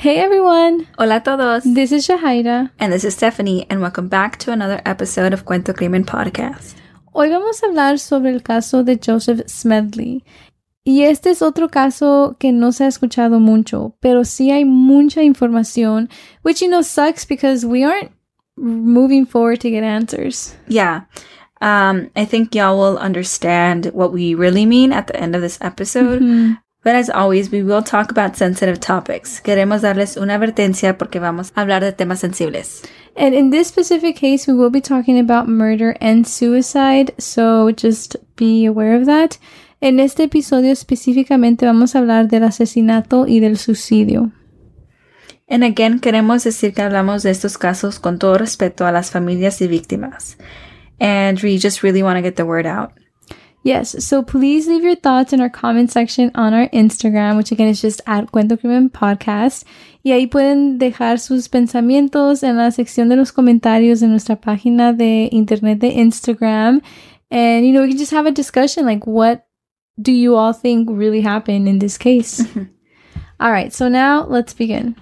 Hey everyone! Hola todos! This is Shahaira. And this is Stephanie, and welcome back to another episode of Cuento Crimen Podcast. Hoy vamos a hablar sobre el caso de Joseph Smedley. Y este es otro caso que no se ha escuchado mucho, pero sí hay mucha información, which you know sucks because we aren't moving forward to get answers. Yeah. Um, I think y'all will understand what we really mean at the end of this episode. Mm-hmm. But as always, we will talk about sensitive topics. Queremos darles una advertencia porque vamos a hablar de temas sensibles. And in this specific case, we will be talking about murder and suicide, so just be aware of that. En este episodio específicamente vamos a hablar del asesinato y del suicidio. And again, queremos decir que hablamos de estos casos con todo respeto a las familias y víctimas. And we just really want to get the word out. Yes, so please leave your thoughts in our comment section on our Instagram, which again is just at Cuento Crimen Podcast. Y ahí pueden dejar sus pensamientos en la sección de los comentarios en nuestra página de internet de Instagram. And, you know, we can just have a discussion like, what do you all think really happened in this case? Mm-hmm. all right, so now let's begin.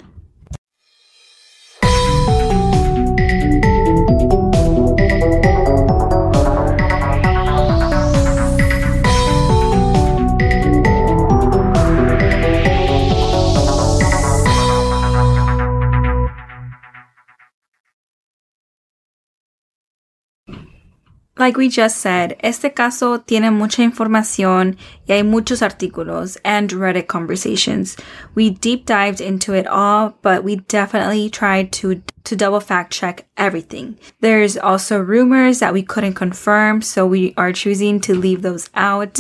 Like we just said, este caso tiene mucha información y hay muchos artículos and Reddit conversations. We deep dived into it all, but we definitely tried to to double fact check everything. There's also rumors that we couldn't confirm, so we are choosing to leave those out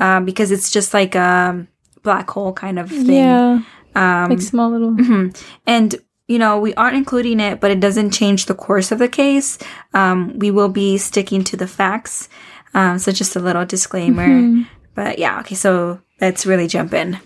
uh, because it's just like a black hole kind of thing. Yeah, Um, like small little. Mhm. And you know, we aren't including it, but it doesn't change the course of the case. Um, we will be sticking to the facts. Um, so just a little disclaimer. But yeah, okay, so let's really jump in.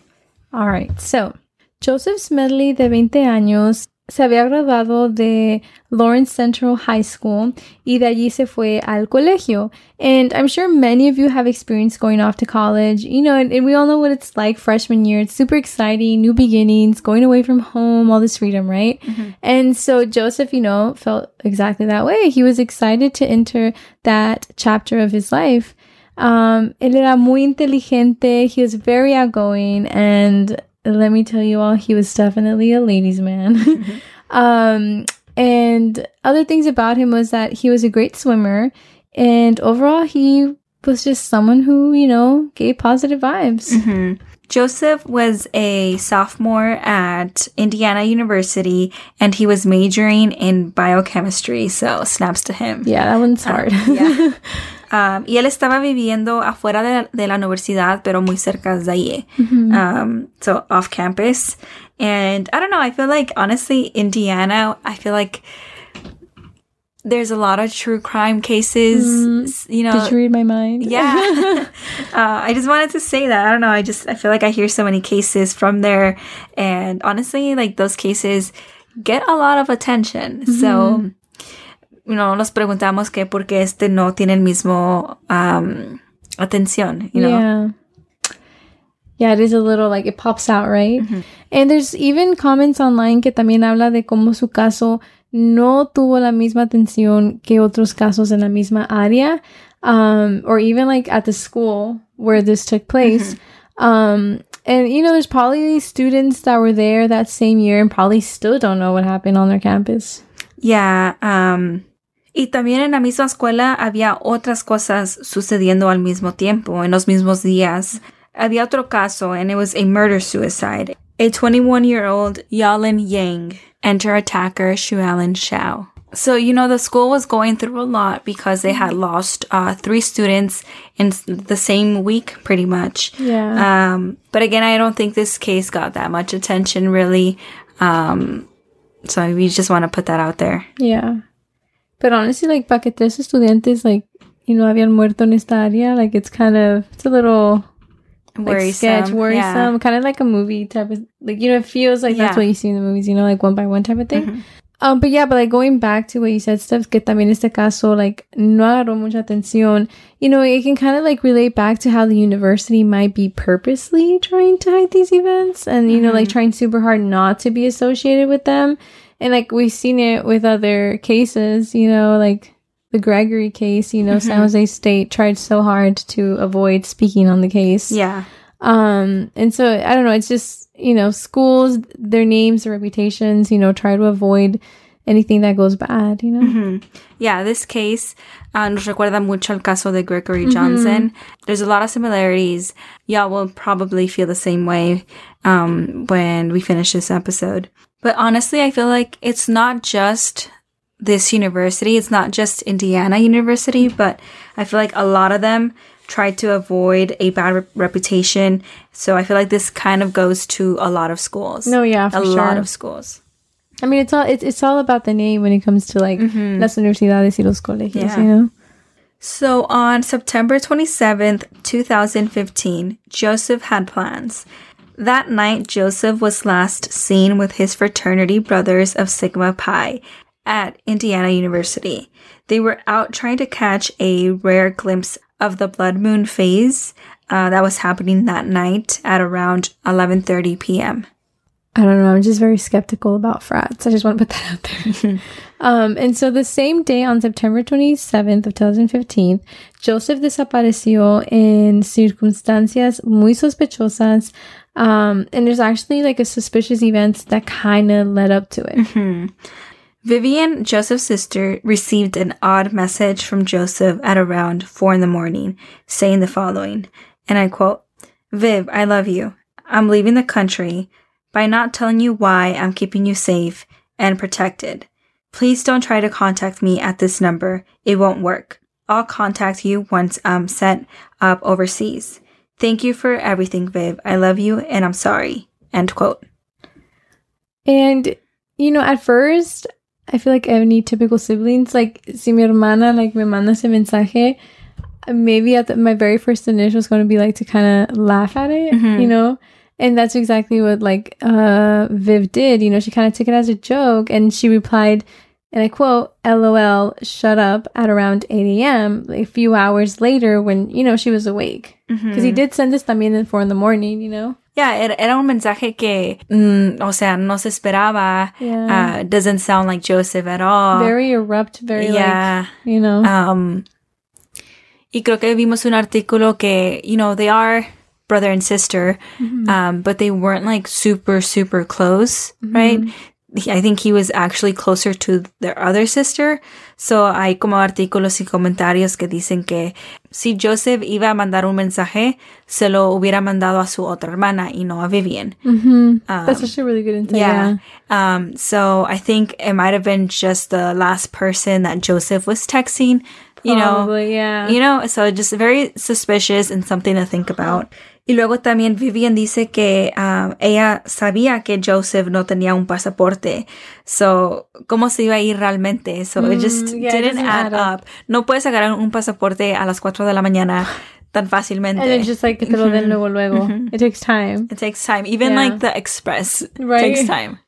All right, so Joseph Smedley, de 20 años, se había graduado de Lawrence Central High School y de allí se fue al colegio. And I'm sure many of you have experienced going off to college, you know, and, and we all know what it's like freshman year. It's super exciting, new beginnings, going away from home, all this freedom, right? And so Joseph, you know, felt exactly that way. He was excited to enter that chapter of his life. Um, él era muy inteligente. He was very outgoing, and let me tell you all, he was definitely a ladies' man. um, and other things about him was that he was a great swimmer, and overall, he was just someone who, you know, gave positive vibes. Mhm. Joseph was a sophomore at Indiana University and he was majoring in biochemistry, so snaps to him. Yeah, that one's hard. yeah. Um, y él estaba viviendo afuera de, de la universidad, pero muy cerca de allí. Um, so off campus. And I don't know, I feel like honestly, Indiana, I feel like there's a lot of true crime cases, s- you know. Did you read my mind? yeah. uh, I just wanted to say that. I don't know. I just, I feel like I hear so many cases from there. And honestly, like those cases get a lot of attention. So, you know, nos preguntamos que por qué este no tiene el mismo um, atención, you know? Yeah. Yeah, it is a little like it pops out, right? And there's even comments online que también habla de cómo su caso no tuvo la misma atención que otros casos en la misma área, um, or even like at the school where this took place. Um, and you know, there's probably students that were there that same year and probably still don't know what happened on their campus. Yeah, um, y también en la misma escuela había otras cosas sucediendo al mismo tiempo, en los mismos días. Había otro caso, and it was a murder suicide. A 21 year old Yalin Yang and her attacker Shu Allen Shao. So, you know, the school was going through a lot because they had lost uh, three students in the same week, pretty much. Yeah. Um, but again, I don't think this case got that much attention, really. Um, so we just want to put that out there. Yeah. But honestly, like, para que tres estudiantes, like, you know, habían muerto en esta área, like, it's kind of, it's a little like, sketch, Yeah. worrisome, kind of like a movie type of, like, you know, it feels like that's what you see in the movies, you know, like one by one type of thing. Um, but yeah, but like going back to what you said, Steph, que también este caso, like, no agarró mucha atención. You know, it can kind of like relate back to how the university might be purposely trying to hide these events and, you know, like trying super hard not to be associated with them. And like we've seen it with other cases, you know, like the Gregory case, you know, San Jose State tried so hard to avoid speaking on the case. Yeah. Um, and so I don't know, it's just, you know, schools, their names, their reputations, you know, try to avoid anything that goes bad, you know? Mhm. Yeah, this case uh, nos recuerda mucho al caso de Gregory Johnson. There's a lot of similarities. Y'all will probably feel the same way um, when we finish this episode. But honestly, I feel like it's not just this university. It's not just Indiana University, but I feel like a lot of them try to avoid a bad rep- reputation. So I feel like this kind of goes to a lot of schools. No, yeah, for a sure. lot of schools. I mean, it's all it's, it's all about the name when it comes to like mm-hmm. las universidades y los colegios, Yeah. you know. So on September 27th, 2015, Joseph had plans. That night, Joseph was last seen with his fraternity brothers of Sigma Pi at Indiana University. They were out trying to catch a rare glimpse of the blood moon phase uh, that was happening that night at around 11:30 p.m. I don't know. I'm just very skeptical about frats. I just want to put that out there. um, and so the same day on September 27th of 2015, Joseph desapareció en circunstancias muy sospechosas. Um, and there's actually like a suspicious event that kind of led up to it. Vivian, Joseph's sister, received an odd message from Joseph at around 4 in the morning saying the following, and I quote, Viv, I love you. I'm leaving the country. By not telling you why, I'm keeping you safe and protected. Please don't try to contact me at this number. It won't work. I'll contact you once I'm set up overseas. Thank you for everything, Viv. I love you and I'm sorry. End quote. And, you know, at first, I feel like any typical siblings, like, si mi hermana, like, me manda ese mensaje, maybe at the, my very first initial is going to be like to kind of laugh at it, Mhm. you know? And that's exactly what, like, uh, Viv did. You know, she kind of took it as a joke and she replied, and I quote, LOL, shut up at around 8 a.m., a few hours later when, you know, she was awake. Because he did send this también at 4 in the morning, you know? Yeah, era, era un mensaje que, mm, o sea, no se esperaba. Yeah. Uh, doesn't sound like Joseph at all. very erupt, very, yeah. like, you know? Um, y creo que vimos un artículo que, you know, they are brother and sister, um, but they weren't like super, super close, right? I think he was actually closer to their other sister. So hay como artículos y comentarios que dicen que si Joseph iba a mandar un mensaje, se lo hubiera mandado a su otra hermana y no a Vivian. hmm That's actually really good insight. Yeah. Yeah. Um, so I think it might have been just the last person that Joseph was texting, you know. Probably, yeah. You know, so just very suspicious and something to think about. Y luego también Vivian dice que um, ella sabía que Joseph no tenía un pasaporte. So, ¿cómo se iba a ir realmente? So, it just Mm, yeah, it didn't doesn't add add up. up. No puedes sacar un pasaporte a las 4 de la mañana tan fácilmente. and it's just like que te lo den luego, luego. It takes time. it takes time. Even Yeah. like the express Right. takes time.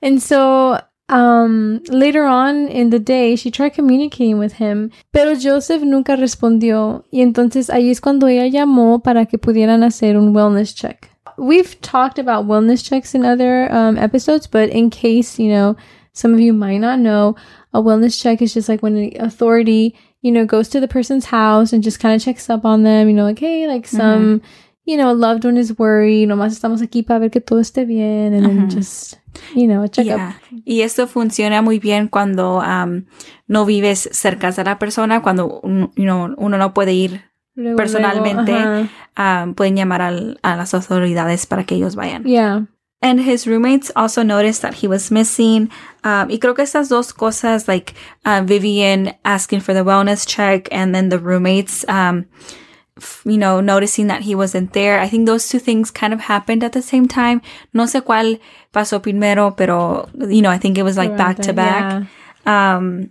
And so um later on in the day she tried communicating with him, pero Joseph nunca respondió y entonces ahí es cuando ella llamó para que pudieran hacer un wellness check. We've talked about wellness checks in other um, episodes, but in case, you know, some of you might not know, a wellness check is just like when an authority, you know, goes to the person's house and just kind of checks up on them, you know, like, hey, like some, you know, a loved one is worried, nomás estamos aquí para ver que todo esté bien, and then just, you know, a checkup. Yeah. Y esto funciona muy bien cuando um, no vives cerca de la persona, cuando you know, uno no puede ir Luego, personalmente. luego, ajá. um, pueden llamar al- a las autoridades para que ellos vayan. Yeah. And his roommates also noticed that he was missing. Um, y creo que estas dos cosas, like uh, Vivian asking for the wellness check and then the roommates, um, you know, noticing that he wasn't there. I think those two things kind of happened at the same time. No sé cuál pasó primero, pero, you know, I think it was like Around back to back. Um,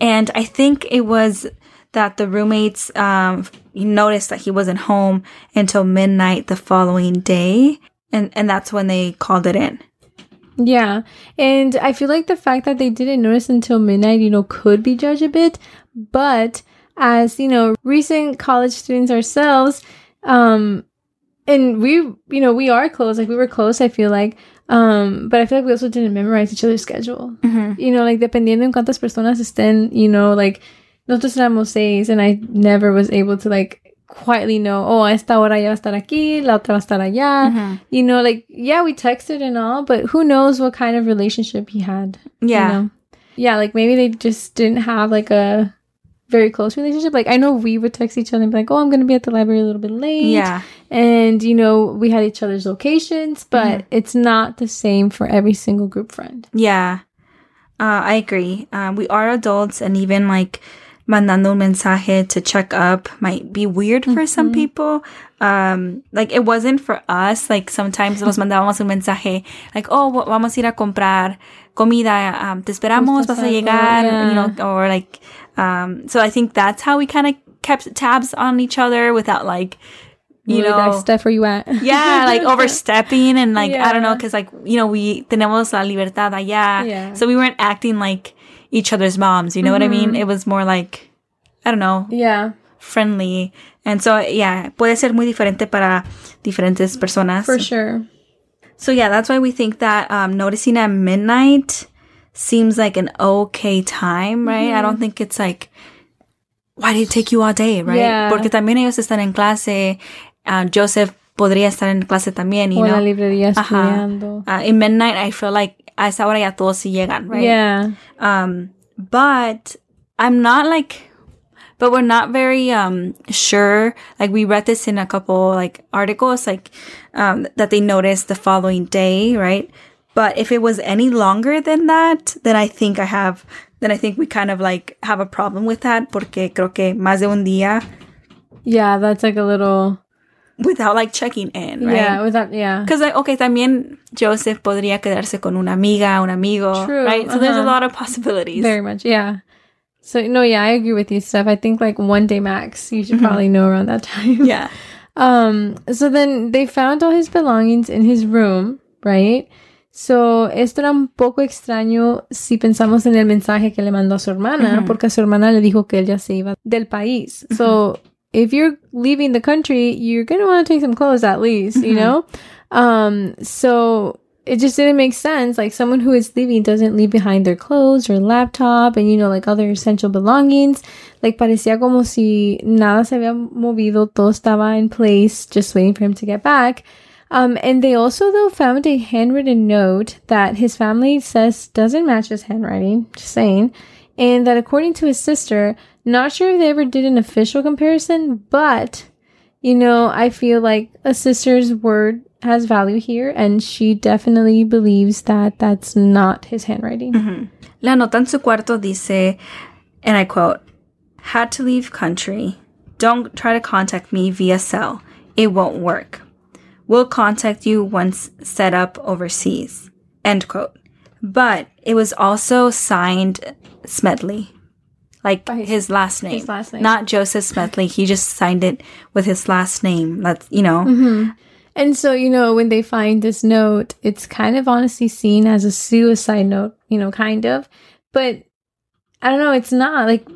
and I think it was that the roommates um, noticed that he wasn't home until midnight the following day, and and that's when they called it in. Yeah. And I feel like the fact that they didn't notice until midnight, you know, could be judged a bit. But as, you know, recent college students ourselves, um, and we, you know, we are close. Like we were close, I feel like. Um, but I feel like we also didn't memorize each other's schedule. Mhm. You know, like dependiendo en cuántas personas estén, you know, like nosotros éramos seis and I never was able to like quietly know, oh, esta hora ya va a estar aquí, la otra va a estar allá. Mhm. You know, like, yeah, we texted and all, but who knows what kind of relationship he had. you Yeah. know? Yeah, like maybe they just didn't have like a very close relationship. Like I know we would text each other and be like, "Oh, I'm gonna be at the library a little bit late." Yeah. and you know we had each other's locations, but Mhm. it's not the same for every single group friend. Yeah. Uh, I agree. Um, we are adults, and even like mandando un mensaje to check up might be weird for some Mhm. people. Um, like it wasn't for us. Like sometimes nos mandábamos un mensaje like, oh, vamos a ir a comprar comida. Um, te esperamos, vas a llegar. Yeah. You know, or like, um, so I think that's how we kind of kept tabs on each other without like, you Really, know, Steph, where you at? yeah, like overstepping and like I don't know, because like you know we tenemos la libertad allá, Yeah. so we weren't acting like each other's moms. You know what I mean? Mhm. It was more like I don't know, yeah, friendly, and so yeah, puede ser muy diferente para diferentes personas. for sure. So yeah, that's why we think that um, noticing at midnight seems like an okay time, right? Mm-hmm. I don't think it's like why did it take you all day, right? Yeah. Porque también ellos están en clase. uh, Joseph podría estar en clase también, you O en la know. librería estudiando. Uh, in midnight, I feel like a esa hora ya todos sí llegan, right? Yeah. Um, but I'm not like, but we're not very um sure. Like we read this in a couple like articles, like um that they noticed the following day, right? But if it was any longer than that, then I think I have, then I think we kind of like have a problem with that, porque creo que más de un día Yeah, that's like a little. without like checking in, right? Yeah, without. Yeah. Because like, okay, también Joseph podría quedarse con una amiga, un amigo, True, right? So there's a uh-huh. lot of possibilities. Very much, yeah. So no, yeah, I agree with you, Steph. I think like one day max. You should probably know around that time. yeah. Um. So then they found all his belongings in his room, right? So esto era un poco extraño si pensamos en el mensaje que le mandó a su hermana, Ujú. porque a su hermana le dijo que él ya se iba del país. So if you're leaving the country, you're gonna want to take some clothes at least, you know. Um. So it just didn't make sense. Like someone who is leaving doesn't leave behind their clothes or laptop and you know like other essential belongings. Like parecía como si nada se había movido, todo estaba in place, just waiting for him to get back. Um, and they also though found a handwritten note that his family says doesn't match his handwriting. Just saying, and that according to his sister, not sure if they ever did an official comparison, but you know, I feel like a sister's word has value here, and she definitely believes that that's not his handwriting. Ujú. La nota en su cuarto dice, and I quote, had to leave country. Don't try to contact me via cell. It won't work. We'll contact you once set up overseas. End quote. But it was also signed Smedley. Like his, his- last name. his last name. Not Joseph Smedley. He just signed it with his last name. That's, you know. hmm And so, you know, when they find this note, it's kind of honestly seen as a suicide note, you know, kind of. But I don't know, it's not. Like,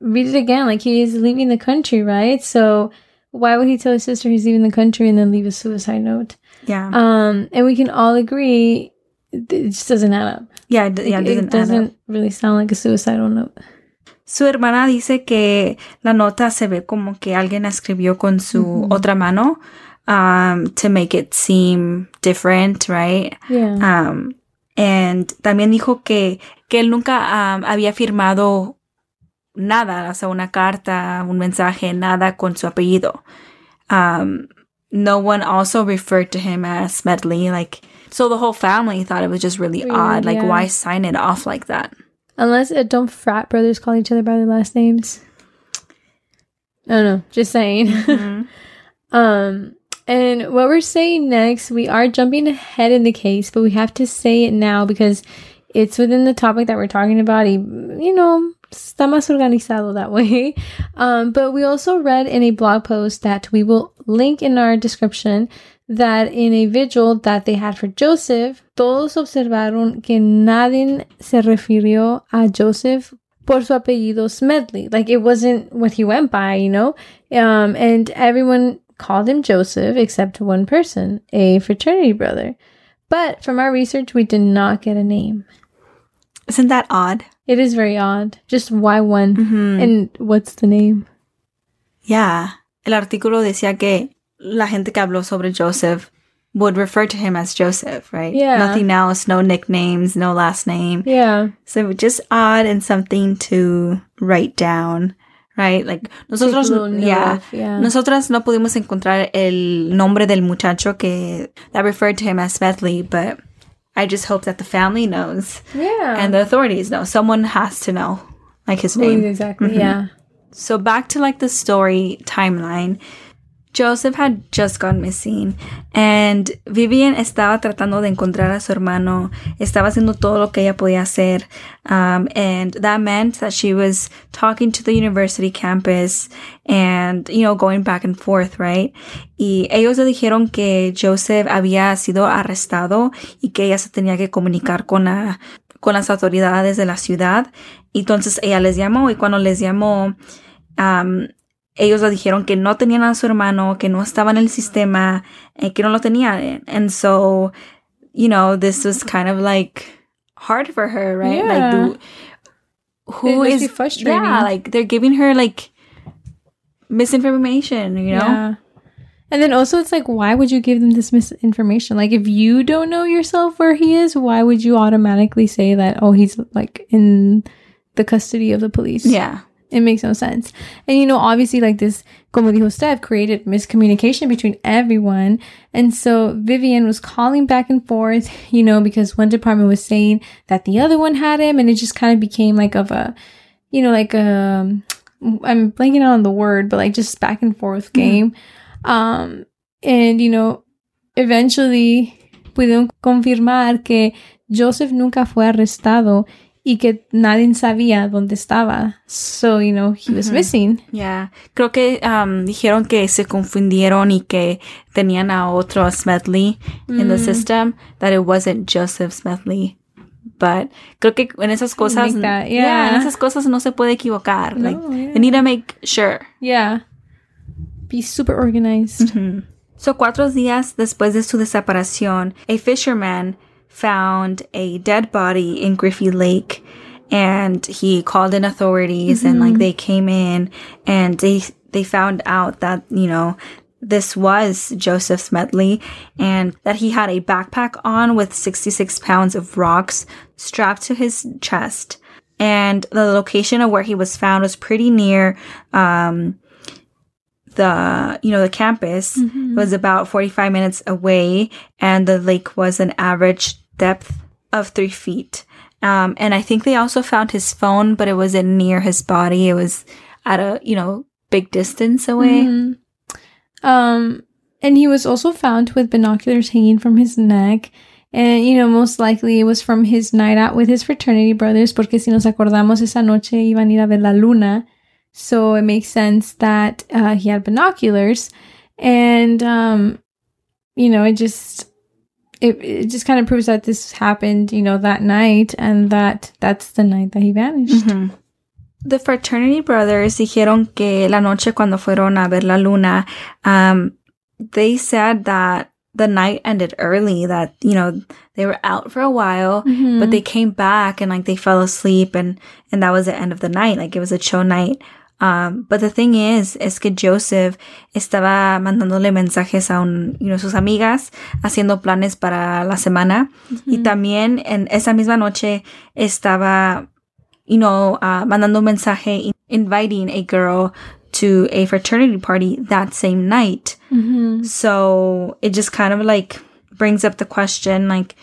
read it again. Like, he is leaving the country, right? So, why would he tell his sister he's leaving the country and then leave a suicide note? Yeah. Um, and we can all agree it just doesn't add up. yeah. It, yeah, It- it it doesn't, add up. doesn't really sound like a suicidal note. Su hermana dice que la nota se ve como que alguien escribió con su Ujú. otra mano um, to make it seem different, right? Yeah. Um, and también dijo que, que él nunca um, había firmado nada, o sea, una carta, un mensaje, nada con su apellido. Um, no one also referred to him as Smedley, like, so the whole family thought it was just really odd. Like, yeah. why sign it off like that? Unless uh, don't frat brothers call each other by their last names. I don't know. Just saying. Mhm. um, and what we're saying next, we are jumping ahead in the case, but we have to say it now because it's within the topic that we're talking about. You know, está más organizado that way. Um, but we also read in a blog post that we will link in our description that in a vigil that they had for Joseph, todos observaron que nadie se refirió a Joseph por su apellido Smedley. Like it wasn't what he went by, you know? Um, and everyone called him Joseph except one person, a fraternity brother. But from our research, we did not get a name. Isn't that odd? It is very odd. Just why one? Mhm. And what's the name? Yeah. El artículo decía que la gente que habló sobre Joseph would refer to him as Joseph, right? Yeah. Nothing else, no nicknames, no last name. Yeah. So just odd and something to write down, right? Like nosotros, yeah, yeah. nosotras no pudimos encontrar el nombre del muchacho que that referred to him as Smedley, but I just hope that the family knows Yeah. and the authorities know. Someone has to know, like his name. exactly. Mhm. Yeah. So back to like the story timeline. Joseph had just gone missing and Vivian estaba tratando de encontrar a su hermano. Estaba haciendo todo lo que ella podía hacer. Um, and that meant that she was talking to the university campus and, you know, going back and forth, right? Y ellos le dijeron que Joseph había sido arrestado y que ella se tenía que comunicar con la, con las autoridades de la ciudad. Entonces ella les llamó y cuando les llamó, um, ellos le dijeron que no tenían a su hermano, que no estaba en el sistema, eh, que no lo tenían. And so, you know, this was kind of like hard for her, right? Yeah. Like, do, who must is frustrating. Yeah, like they're giving her like misinformation, you know? Yeah. And then also, it's like, why would you give them this misinformation? Like, if you don't know yourself where he is, why would you automatically say that, oh, he's like in the custody of the police? Yeah. It makes no sense. And you know, obviously, like this, como dijo Steph, created miscommunication between everyone. And so Vivian was calling back and forth, you know, because one department was saying that the other one had him, and it just kind of became like of a, you know, like a, I'm blanking out on the word, but like just back and forth game. Um, and you know, eventually pudieron confirmar que Joseph nunca fue arrestado y que nadie sabía dónde estaba. So, you know, he was missing. Yeah. Creo que um, dijeron que se confundieron y que tenían a otro Smedley in the Mm. system, that it wasn't Joseph Smedley. But creo que en esas cosas, that- yeah, en esas cosas no se puede equivocar. No, like, yeah. they need to make sure. Yeah. Be super organized. So, cuatro días después de su desaparición, a fisherman found a dead body in Griffy Lake and he called in authorities and like they came in and they they found out that, you know, this was Joseph Smedley and that he had a backpack on with 66 pounds of rocks strapped to his chest. And the location of where he was found was pretty near um, the you know the campus Mm-hmm. was about 45 minutes away and the lake was an average depth of three feet um, and i think they also found his phone but it wasn't near his body it was at a you know big distance away Mhm. Um, and he was also found with binoculars hanging from his neck. And, you know, most likely it was from his night out with his fraternity brothers, porque si nos acordamos, esa noche iban a ir a ver la luna. So it makes sense that uh, he had binoculars. And, um, you know, it just, it, it just kind of proves that this happened, you know, that night and that that's the night that he vanished. Mhm. The fraternity brothers dijeron que la noche cuando fueron a ver la luna, um, they said that the night ended early, that, you know, they were out for a while, Mhm. but they came back and like they fell asleep and, and that was the end of the night. Like it was a chill night. Um, but the thing is, es que Joseph estaba mandándole mensajes a un, you know, sus amigas, haciendo planes para la semana. Y también en esa misma noche estaba, you know, uh, mandando un mensaje inviting a girl to a fraternity party that same night. Mhm. So it just kind of like brings up the question, like,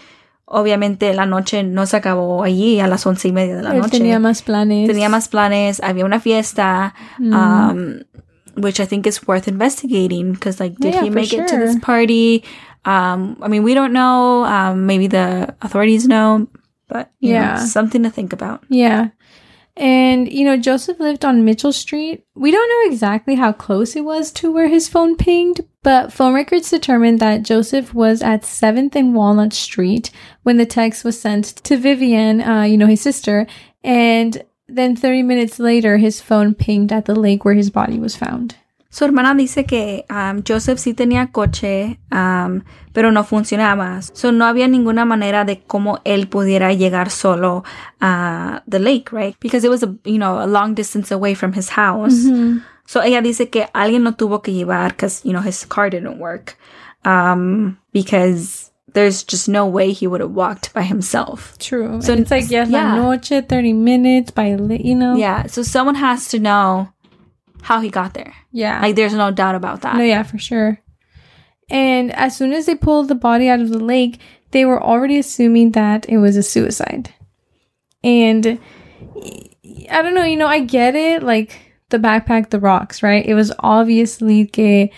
obviamente la noche no se acabó allí a las once y media de la Él noche. tenía más planes. Tenía más planes, había una fiesta, Mm. um, which I think is worth investigating because, like, did Yeah, he make it to this party? Um, I mean, we don't know. Um, maybe the authorities know, but you know, Yeah. something to think about. Yeah. And, you know, Joseph lived on Mitchell Street. We don't know exactly how close it was to where his phone pinged, but phone records determined that Joseph was at 7th and Walnut Street when the text was sent to Vivian, uh, you know, his sister. And then 30 minutes later, his phone pinged at the lake where his body was found. Su hermana dice que um, Joseph sí tenía coche, um, pero no funcionaba. So no había ninguna manera de cómo él pudiera llegar solo a the lake, right? Because it was a, you know, a long distance away from his house. So ella dice que alguien lo tuvo que llevar because, you know, his car didn't work. Um, because there's just no way he would have walked by himself. True. So So it's like, yes, yeah. la noche, 30 minutes by, you know? Yeah. So someone has to know how he got there. Yeah. Like there's no doubt about that. No, yeah, for sure. And as soon as they pulled the body out of the lake, they were already assuming that it was a suicide. And I don't know, you know, I get it. Like the backpack, the rocks, right? It was obviously que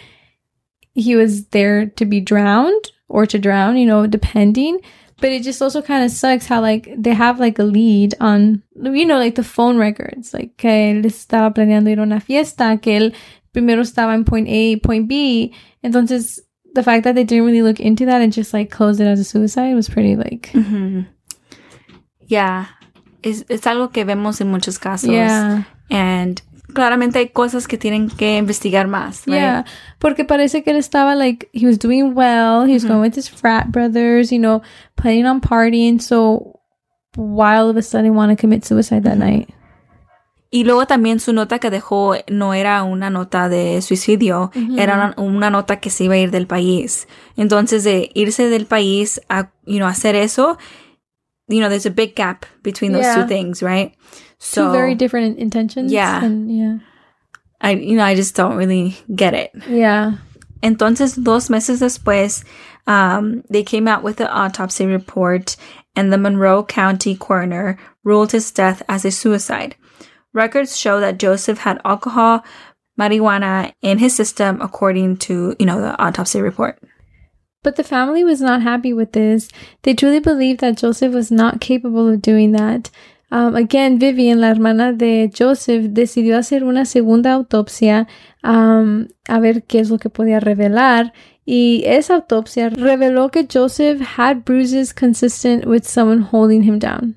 he was there to be drowned or to drown, you know, depending. But it just also kind of sucks how like they have like a lead on, you know, like the phone records, like que él estaba planeando ir a una fiesta, que él primero estaba en point A, point B. Entonces, the fact that they didn't really look into that and just like closed it as a suicide was pretty like, Ujú. Yeah. Es, es algo que vemos en muchos casos. yeah. And claramente hay cosas que tienen que investigar más. Right? Yeah, porque parece que él estaba like he was doing well. He was going with his frat brothers, you know, planning on partying. So why all of a sudden want to commit suicide that night? Y luego también su nota que dejó no era una nota de suicidio, era una, una nota que se iba a ir del país. Entonces, de irse del país a, you know, hacer eso, you know, there's a big gap between those Yeah. two things, right? Two very different intentions. Yeah. and yeah, I, you know, I just don't really get it. yeah. Entonces, dos meses después, um, they came out with the autopsy report, and the Monroe County coroner ruled his death as a suicide. Records show that Joseph had alcohol, marijuana in his system, according to you know the autopsy report. But the family was not happy with this. They truly believed that Joseph was not capable of doing that. Um, again, Vivian, la hermana de Joseph, decidió hacer una segunda autopsia um, a ver qué es lo que podía revelar. Y esa autopsia reveló que Joseph had bruises consistent with someone holding him down.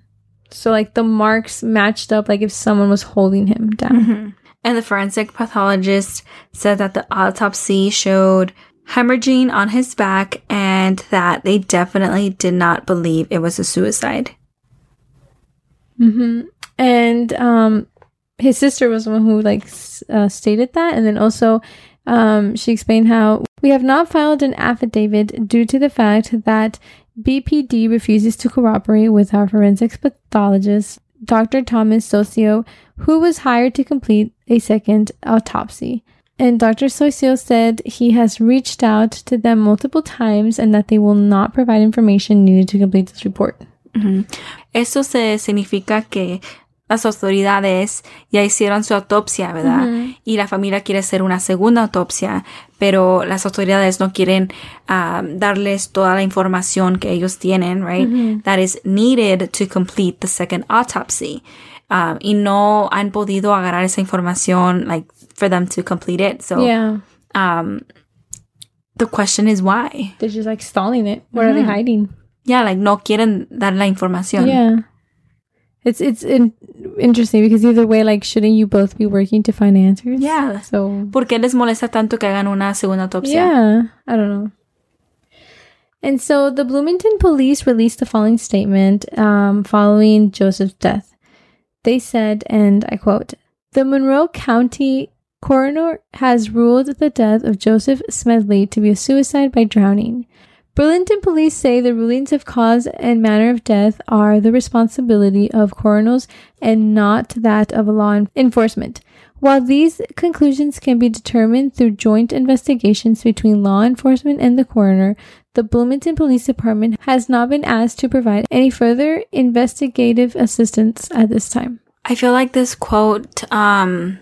So, like, the marks matched up, like if someone was holding him down. And the forensic pathologist said that the autopsy showed hemorrhaging on his back and that they definitely did not believe it was a suicide. Hmm And um, his sister was the one who like uh, stated that, and then also um, she explained how we have not filed an affidavit due to the fact that BPD refuses to cooperate with our forensics pathologist, Dr. Thomas Socio, who was hired to complete a second autopsy. And Dr. Socio said he has reached out to them multiple times and that they will not provide information needed to complete this report. Eso se significa que las autoridades ya hicieron su autopsia, ¿verdad? Y la familia quiere hacer una segunda autopsia, pero las autoridades no quieren um, darles toda la información que ellos tienen, right? That is needed to complete the second autopsy. Um, y no han podido agarrar esa información, like, for them to complete it. So, Yeah. um, the question is why? They're just like stalling it. What are they hiding? Yeah, like, no quieren dar la información. Yeah. It's it's in- interesting because either way, like, shouldn't you both be working to find answers? Yeah. So ¿Por qué les molesta tanto que hagan una segunda autopsia? yeah, I don't know. And so the Bloomington police released the following statement um, following Joseph's death. They said, and I quote: "The Monroe County coroner has ruled the death of Joseph Smedley to be a suicide by drowning." Burlington police say the rulings of cause and manner of death are the responsibility of coroners and not that of law enforcement. While these conclusions can be determined through joint investigations between law enforcement and the coroner, the Bloomington Police Department has not been asked to provide any further investigative assistance at this time. I feel like this quote, um,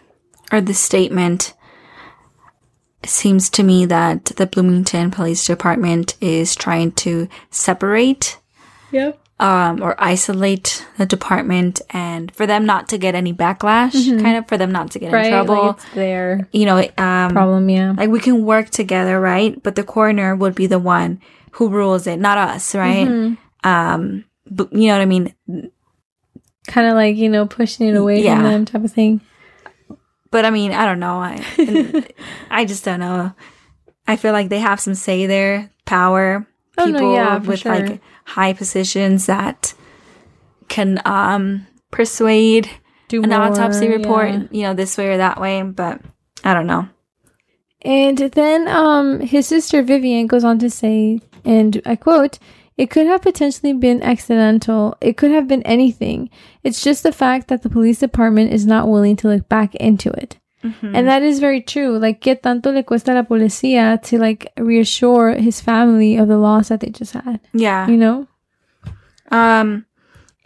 or this statement seems to me that the Bloomington Police Department is trying to separate Yep. um, or isolate the department and for them not to get any backlash, kind of for them not to get in trouble. Like their you know, um, problem, yeah. like we can work together, right? But the coroner would be the one who rules it, not us, right? Mm-hmm. Um, but you know what I mean? Kind of like, you know, pushing it away Yeah. from them type of thing. But I mean, I don't know. I, I just don't know. I feel like they have some say there, power. Oh, no, People yeah, with sure. like high positions that can um persuade Do an autopsy report, yeah. you know, this way or that way. But I don't know. And then um, his sister Vivian goes on to say, and I quote, it could have potentially been accidental. It could have been anything. It's just the fact that the police department is not willing to look back into it. Mm-hmm. And that is very true. Like, ¿qué tanto le cuesta la policía to, like, reassure his family of the loss that they just had? Yeah. You know? Um,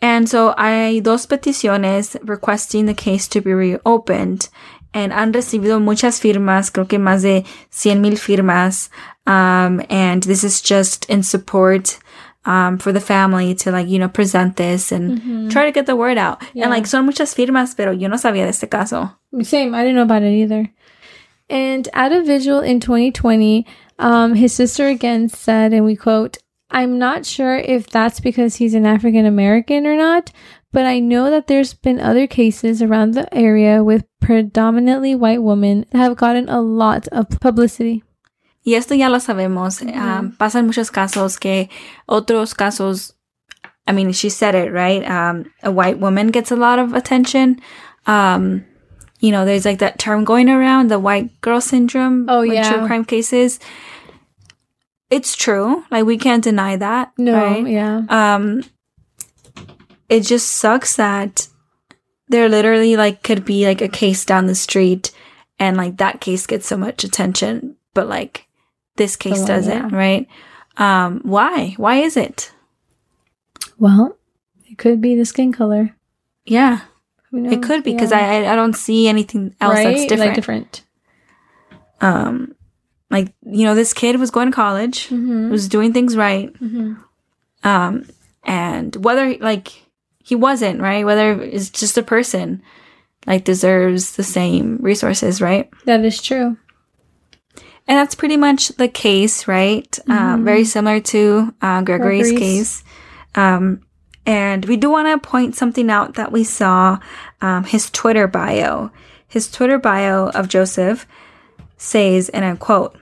and so hay dos peticiones requesting the case to be reopened. And han recibido muchas firmas, creo que más de 100 mil firmas. Um, and this is just in support, um, for the family to like, you know, present this and try to get the word out. Yeah. And like, son muchas firmas, pero yo no sabía de este caso. Same. I didn't know about it either. And at a vigil in 2020, um, his sister again said, and we quote, I'm not sure if that's because he's an African American or not, but I know that there's been other cases around the area with predominantly white women that have gotten a lot of publicity. Y esto ya lo sabemos. Um, pasan muchos casos que otros casos, I mean, she said it, right? Um, a white woman gets a lot of attention. Um, you know, there's like that term going around, the white girl syndrome. Oh, yeah. True crime cases. It's true. Like, we can't deny that. No, Right? yeah. Um, it just sucks that there literally like could be like a case down the street and like that case gets so much attention, but like this case one, doesn't, yeah. right? Um, why? Why is it? Well, it could be the skin color. Yeah, it could be because Yeah. I I don't see anything else right? that's different. Like different. Um, like you know, this kid was going to college, Mm-hmm. was doing things right, Mm-hmm. um, and whether like he wasn't right, whether it's just a person like deserves the same resources, right? That is true. And that's pretty much the case, right? Um, very similar to uh, Gregory's, Gregory's. case. Um, and we do want to point something out that we saw um, his Twitter bio. His Twitter bio of Joseph says, and I quote,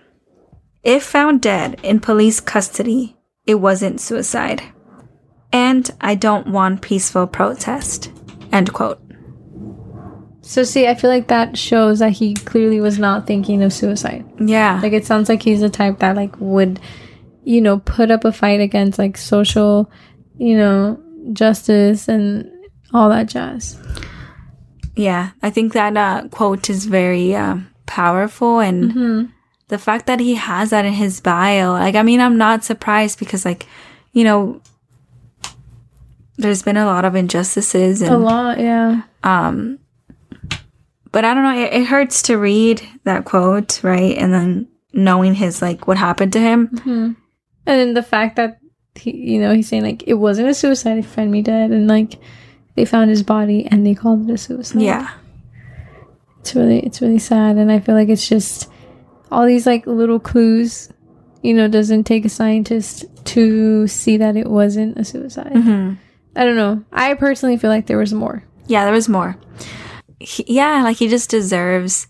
If found dead in police custody, it wasn't suicide. And I don't want peaceful protest. End quote. So see, I feel like that shows that he clearly was not thinking of suicide. Yeah. Like it sounds like he's the type that like would, you know, put up a fight against like social, you know, justice and all that jazz. Yeah, I think that uh, quote is very uh, powerful, and the fact that he has that in his bio, like, I mean, I'm not surprised because, like, you know, there's been a lot of injustices, and A lot, yeah. um, but I don't know, it, it hurts to read that quote, right, and then knowing his like what happened to him. And then the fact that he, you know, he's saying like it wasn't a suicide, he found me dead, and like they found his body and they called it a suicide. Yeah, it's really, it's really sad, and I feel like it's just all these like little clues. You know, doesn't take a scientist to see that it wasn't a suicide. hmm I don't know. I personally feel like there was more. yeah, there was more. He, yeah, like he just deserves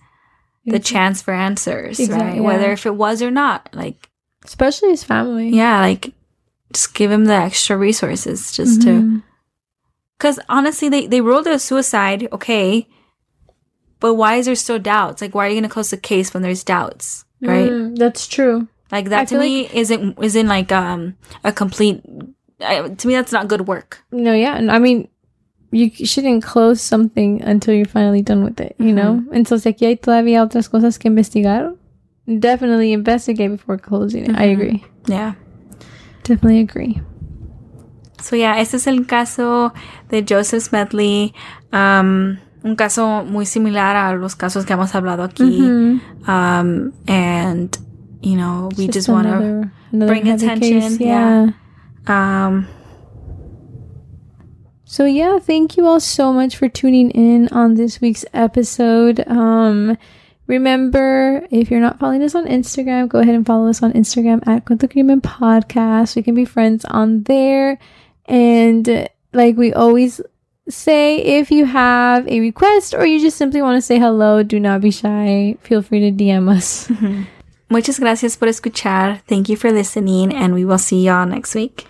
the chance for answers, Exact- right? yeah. Whether if it was or not, like. especially his family. yeah like just give him the extra resources just to Mhm. because honestly they, they ruled it a suicide okay but why is there still doubts like why are you going to close the case when there's doubts right Mm, that's true. like I that to feel me isn't isn't like um a complete I, to me that's not good work No, yeah, and I mean, you shouldn't close something until you're finally done with it. You know, and so si aquí hay todavía otras cosas que investigar, definitely investigate before closing it. I Mhm. agree. yeah Definitely agree. so yeah este es el caso de Joseph Smedley um un caso muy similar a los casos que hemos hablado aquí Mhm. um and you know we just, want to bring attention, case, yeah. Um So yeah, thank you all so much for tuning in on this week's episode. Um, remember, if you're not following us on Instagram, go ahead and follow us on Instagram at Cuento Crimen Podcast. We can be friends on there. And like we always say, if you have a request or you just simply want to say hello, do not be shy. Feel free to DM us. Muchas gracias por escuchar. Thank you for listening, and we will see y'all next week.